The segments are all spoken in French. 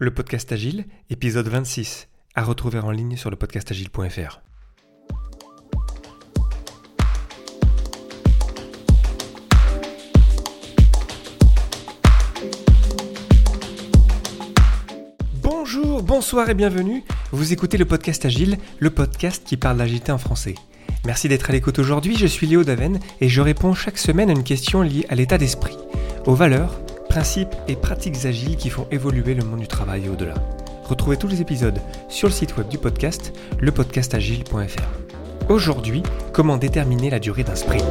Le podcast Agile, épisode 26, à retrouver en ligne sur le podcastagile.fr. Bonjour, bonsoir et bienvenue. Vous écoutez le podcast Agile, le podcast qui parle d'agilité en français. Merci d'être à l'écoute aujourd'hui, je suis Léo Daven et je réponds chaque semaine à une question liée à l'état d'esprit, aux valeurs, principes et pratiques agiles qui font évoluer le monde du travail et au-delà. Retrouvez tous les épisodes sur le site web du podcast, lepodcastagile.fr. Aujourd'hui, comment déterminer la durée d'un sprint?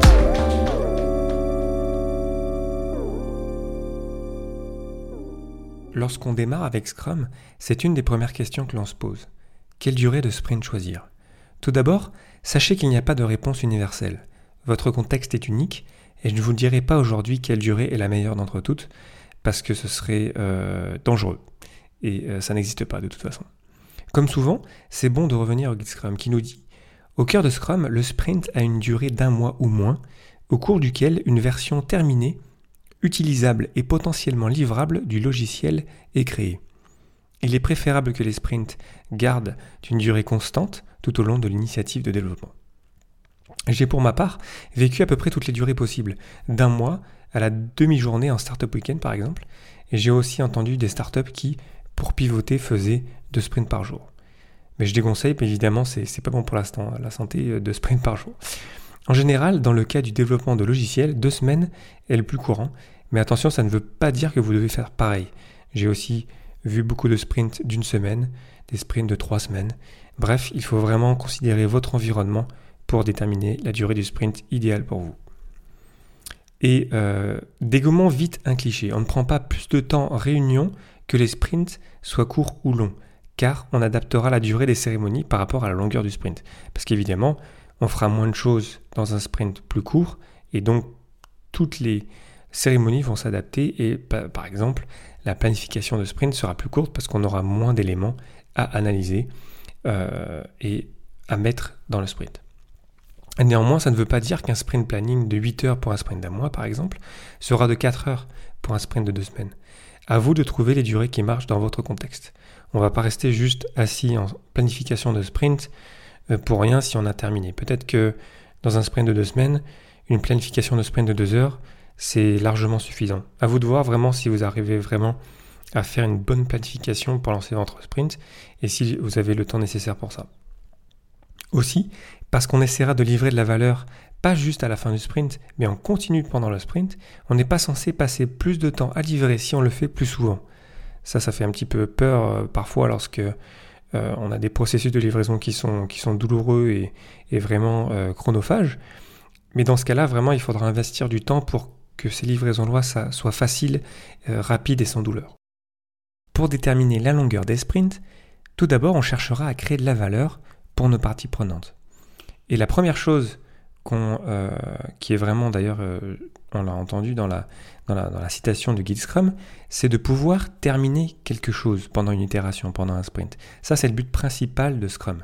Lorsqu'on démarre avec Scrum, c'est une des premières questions que l'on se pose. Quelle durée de sprint choisir? Tout d'abord, sachez qu'il n'y a pas de réponse universelle. Votre contexte est unique et je ne vous dirai pas aujourd'hui quelle durée est la meilleure d'entre toutes, parce que ce serait euh, dangereux. Et euh, ça n'existe pas de toute façon. Comme souvent, c'est bon de revenir au guide Scrum qui nous dit Au cœur de Scrum, le sprint a une durée d'un mois ou moins, au cours duquel une version terminée, utilisable et potentiellement livrable du logiciel est créée. Il est préférable que les sprints gardent une durée constante tout au long de l'initiative de développement. J'ai pour ma part vécu à peu près toutes les durées possibles, d'un mois à la demi-journée en startup week-end par exemple, et j'ai aussi entendu des startups qui, pour pivoter, faisaient deux sprints par jour. Mais je déconseille, évidemment, c'est pas bon pour la santé euh, de sprint par jour. En général, dans le cas du développement de logiciels, deux semaines est le plus courant, mais attention, ça ne veut pas dire que vous devez faire pareil. J'ai aussi vu beaucoup de sprints d'une semaine, des sprints de trois semaines. Bref, il faut vraiment considérer votre environnement pour déterminer la durée du sprint idéale pour vous. Et euh, vite un cliché. On ne prend pas plus de temps réunion que les sprints soient courts ou longs, car on adaptera la durée des cérémonies par rapport à la longueur du sprint. Parce qu'évidemment, on fera moins de choses dans un sprint plus court, et donc toutes les cérémonies vont s'adapter, et par exemple, la planification de sprint sera plus courte parce qu'on aura moins d'éléments à analyser euh, et à mettre dans le sprint. Néanmoins, ça ne veut pas dire qu'un sprint planning de 8 heures pour un sprint d'un mois, par exemple, sera de 4 heures pour un sprint de 2 semaines. À vous de trouver les durées qui marchent dans votre contexte. On ne va pas rester juste assis en planification de sprint euh, pour rien si on a terminé. Peut-être que dans un sprint de 2 semaines, une planification de sprint de 2 heures, c'est largement suffisant. À vous de voir vraiment si vous arrivez vraiment à faire une bonne planification pour lancer votre sprint et si vous avez le temps nécessaire pour ça. Aussi, parce qu'on essaiera de livrer de la valeur pas juste à la fin du sprint, mais en continu pendant le sprint, on n'est pas censé passer plus de temps à livrer si on le fait plus souvent. Ça, ça fait un petit peu peur euh, parfois lorsque euh, on a des processus de livraison qui sont, qui sont douloureux et, vraiment euh, chronophages. Mais dans ce cas-là, vraiment, il faudra investir du temps pour que ces livraisons-là soient faciles, rapides et sans douleur. Pour déterminer la longueur des sprints, tout d'abord, on cherchera à créer de la valeur pour nos parties prenantes. Et la première chose euh, qui est vraiment d'ailleurs, euh, on l'a entendu dans la, dans, la, citation de Guide Scrum, c'est de pouvoir terminer quelque chose pendant une itération, pendant un sprint. Ça, c'est le but principal de Scrum.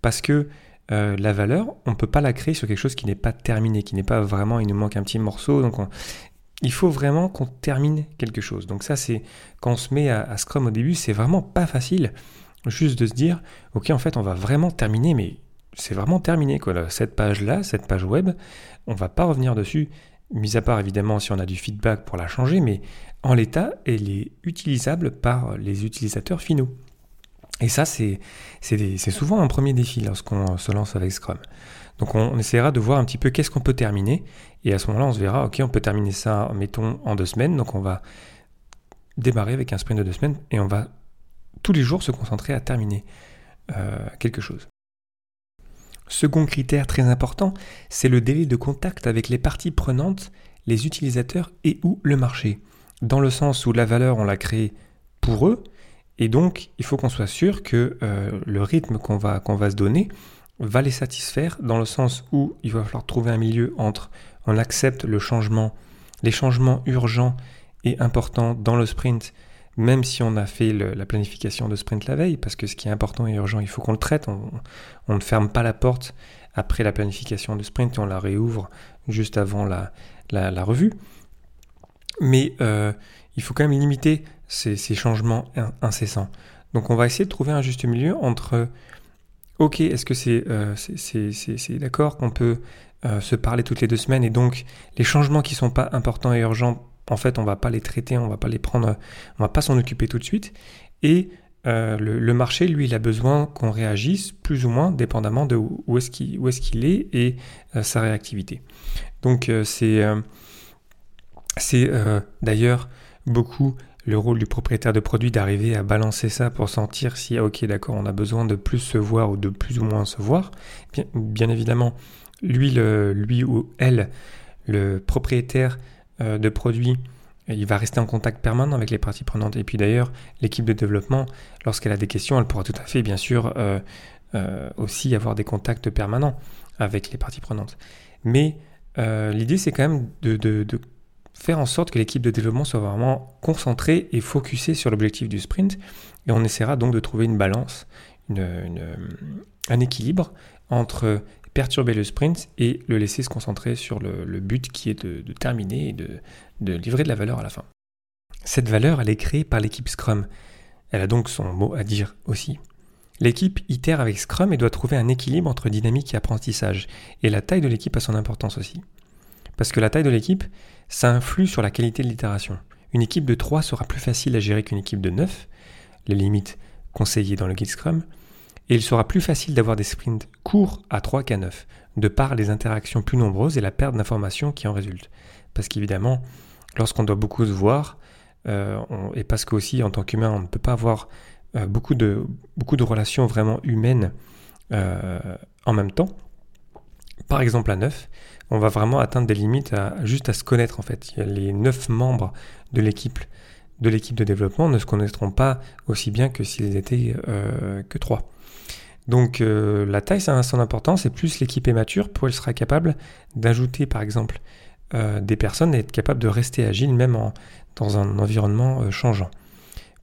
Parce que euh, la valeur, on ne peut pas la créer sur quelque chose qui n'est pas terminé, qui n'est pas vraiment, il nous manque un petit morceau. Donc il faut vraiment qu'on termine quelque chose. Donc ça, c'est quand on se met à, à Scrum au début, c'est vraiment pas facile. Juste de se dire, ok, en fait, on va vraiment terminer, mais c'est vraiment terminé. Cette page-là, cette page web, on va pas revenir dessus, mis à part évidemment si on a du feedback pour la changer, mais en l'état, elle est utilisable par les utilisateurs finaux. Et ça, c'est souvent un premier défi lorsqu'on se lance avec Scrum. Donc on, essaiera de voir un petit peu qu'est-ce qu'on peut terminer, et à ce moment-là, on se verra, ok, on peut terminer ça, mettons, en deux semaines, donc on va démarrer avec un sprint de deux semaines, et on va tous les jours se concentrer à terminer euh, quelque chose. Second critère très important, c'est le délai de contact avec les parties prenantes, les utilisateurs et ou le marché. Dans le sens où la valeur, on l'a créée pour eux, et donc il faut qu'on soit sûr que euh, le rythme qu'on va, qu'on va se donner va les satisfaire, dans le sens où il va falloir trouver un milieu entre on accepte le changement, les changements urgents et importants dans le sprint, même si on a fait la planification de sprint la veille, parce que ce qui est important et urgent, il faut qu'on le traite. On, ne ferme pas la porte après la planification de sprint et on la réouvre juste avant la, revue. Mais euh, il faut quand même limiter ces, changements incessants. Donc on va essayer de trouver un juste milieu entre, ok, est-ce que c'est c'est d'accord qu'on peut se parler toutes les deux semaines et donc les changements qui sont pas importants et urgents, en fait, on va pas les traiter, on va pas les prendre, on va pas s'en occuper tout de suite. Et euh, le, marché, lui, il a besoin qu'on réagisse plus ou moins dépendamment de où, est-ce qu'il est, et euh, sa réactivité. Donc euh, c'est c'est d'ailleurs beaucoup le rôle du propriétaire de produit d'arriver à balancer ça pour sentir si, ah, ok, d'accord, on a besoin de plus se voir ou de plus ou moins se voir. Bien, bien évidemment, lui, lui ou elle, le propriétaire de produit, il va rester en contact permanent avec les parties prenantes. Et puis d'ailleurs, l'équipe de développement, lorsqu'elle a des questions, elle pourra tout à fait, bien sûr, euh, euh, aussi avoir des contacts permanents avec les parties prenantes. Mais euh, l'idée, c'est quand même de, faire en sorte que l'équipe de développement soit vraiment concentrée et focusée sur l'objectif du sprint. Et on essaiera donc de trouver une balance, un équilibre entre perturber le sprint et le laisser se concentrer sur le, but qui est de, terminer et de, livrer de la valeur à la fin. Cette valeur, elle est créée par l'équipe Scrum. Elle a donc son mot à dire aussi. L'équipe itère avec Scrum et doit trouver un équilibre entre dynamique et apprentissage. Et la taille de l'équipe a son importance aussi. Parce que la taille de l'équipe, ça influe sur la qualité de l'itération. Une équipe de 3 sera plus facile à gérer qu'une équipe de 9, les limites conseillées dans le guide Scrum, et il sera plus facile d'avoir des sprints courts à 3 qu'à 9, de par les interactions plus nombreuses et la perte d'informations qui en résulte. Parce qu'évidemment, lorsqu'on doit beaucoup se voir, euh, et parce qu'aussi en tant qu'humain, on ne peut pas avoir euh, beaucoup, de, beaucoup de relations vraiment humaines euh, en même temps, par exemple à 9, on va vraiment atteindre des limites juste à se connaître en fait. Les 9 membres de l'équipe de l'équipe de développement ne se connaîtront pas aussi bien que s'ils étaient que 3. Donc euh, la taille, ça a son importance, et plus l'équipe est mature, plus elle sera capable d'ajouter par exemple euh, des personnes et être capable de rester agile même dans un environnement euh, changeant.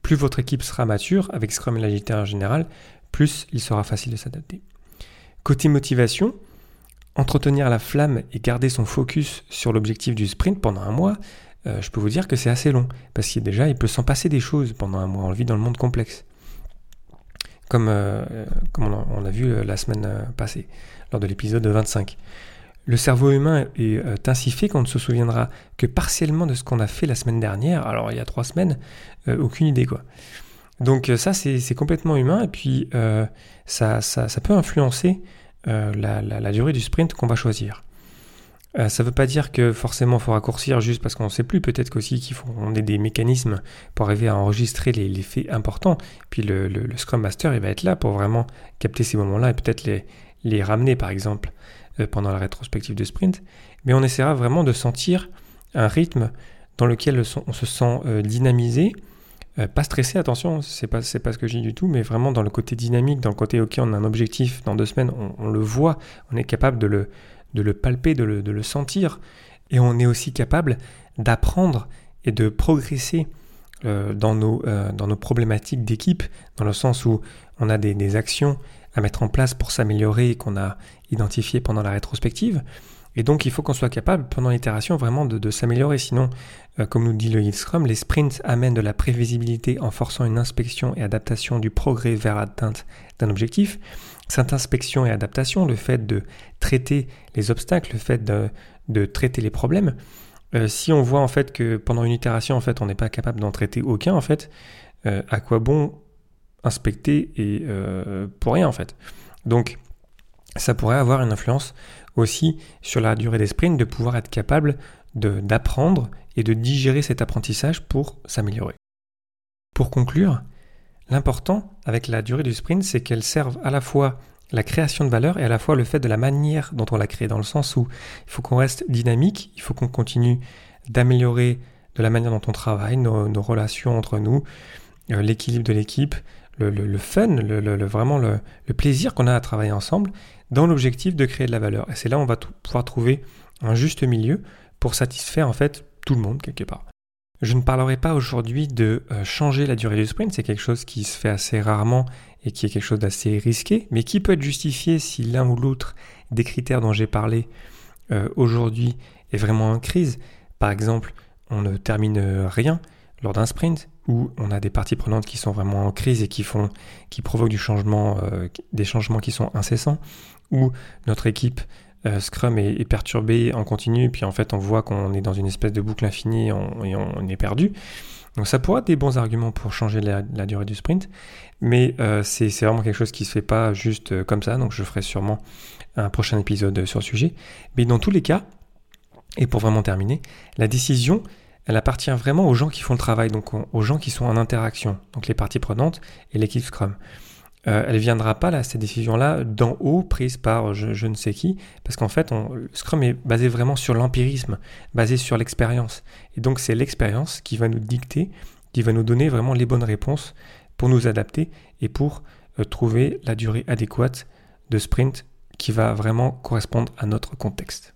Plus votre équipe sera mature, avec Scrum et l'agilité en général, plus il sera facile de s'adapter. Côté motivation, entretenir la flamme et garder son focus sur l'objectif du sprint pendant un mois, je peux vous dire que c'est assez long, parce qu'il déjà il peut s'en passer des choses pendant un mois, on le vit dans le monde complexe comme, euh, comme on, a, vu euh, la semaine euh, passée, lors de l'épisode 25. Le cerveau humain est ainsi fait qu'on ne se souviendra que partiellement de ce qu'on a fait la semaine dernière, alors il y a trois semaines, aucune idée quoi. Donc ça c'est complètement humain et puis ça, ça, ça, peut influencer la, la, durée du sprint qu'on va choisir. Euh, ça ne veut pas dire que forcément faut raccourcir juste parce qu'on ne sait plus. Peut-être qu'aussi qu'il faut qu'on ait des mécanismes pour arriver à enregistrer les, faits importants. Puis le, Scrum Master, il va être là pour vraiment capter ces moments-là et peut-être les, ramener, par exemple, euh, pendant la rétrospective de sprint. Mais on essaiera vraiment de sentir un rythme dans lequel on se sent euh, dynamisé, pas stressé, attention, c'est pas, pas ce que dis du tout, mais vraiment dans le côté dynamique, dans le côté, ok, on a un objectif, dans deux semaines, on le voit, on est capable de le, de le palper, de le, sentir. Et on est aussi capable d'apprendre et de progresser euh, dans, nos, euh, dans nos problématiques d'équipe, dans le sens où on a des, actions à mettre en place pour s'améliorer et qu'on a identifié pendant la rétrospective. Et donc il faut qu'on soit capable pendant l'itération vraiment de, s'améliorer. Sinon, euh, comme nous dit le Yield Scrum, les sprints amènent de la prévisibilité en forçant une inspection et adaptation du progrès vers l'atteinte d'un objectif. Cette inspection et adaptation, le fait de traiter les obstacles, le fait de, traiter les problèmes, euh, si on voit en fait que pendant une itération en fait on n'est pas capable d'en traiter aucun en fait, euh, à quoi bon inspecter et pour rien en fait? Donc ça pourrait avoir une influence aussi sur la durée des sprints de pouvoir être capable d'apprendre et de digérer cet apprentissage pour s'améliorer. Pour conclure, L'important avec la durée du sprint, c'est qu'elle serve à la fois la création de valeur et à la fois le fait de la manière dont on la crée, dans le sens où il faut qu'on reste dynamique, il faut qu'on continue d'améliorer de la manière dont on travaille, nos, relations entre nous, euh, l'équilibre de l'équipe, le, fun, le, vraiment le, plaisir qu'on a à travailler ensemble, dans l'objectif de créer de la valeur. Et c'est là où on va pouvoir trouver un juste milieu pour satisfaire en fait tout le monde quelque part. Je ne parlerai pas aujourd'hui de euh, changer la durée du sprint, c'est quelque chose qui se fait assez rarement et qui est quelque chose d'assez risqué, mais qui peut être justifié si l'un ou l'autre des critères dont j'ai parlé euh, aujourd'hui est vraiment en crise. Par exemple, on ne termine rien lors d'un sprint, où on a des parties prenantes qui sont vraiment en crise et qui font, qui provoquent du changement, euh, des changements qui sont incessants, où notre équipe euh, Scrum est, perturbée en continu, puis en fait on voit qu'on est dans une espèce de boucle infinie et on, est perdu. Donc ça pourrait être des bons arguments pour changer la, durée du sprint, mais euh, c'est vraiment quelque chose qui se fait pas juste comme ça, donc je ferai sûrement un prochain épisode sur le sujet. Mais dans tous les cas, et pour vraiment terminer, la décision, elle appartient vraiment aux gens qui font le travail, donc aux gens qui sont en interaction, donc les parties prenantes et l'équipe Scrum. Euh, elle ne viendra pas là, cette décision-là, d'en haut, prise par je, ne sais qui, parce qu'en fait, Scrum est basé vraiment sur l'empirisme, basé sur l'expérience. Et donc c'est l'expérience qui va nous dicter, qui va nous donner vraiment les bonnes réponses pour nous adapter et pour euh, trouver la durée adéquate de sprint qui va vraiment correspondre à notre contexte.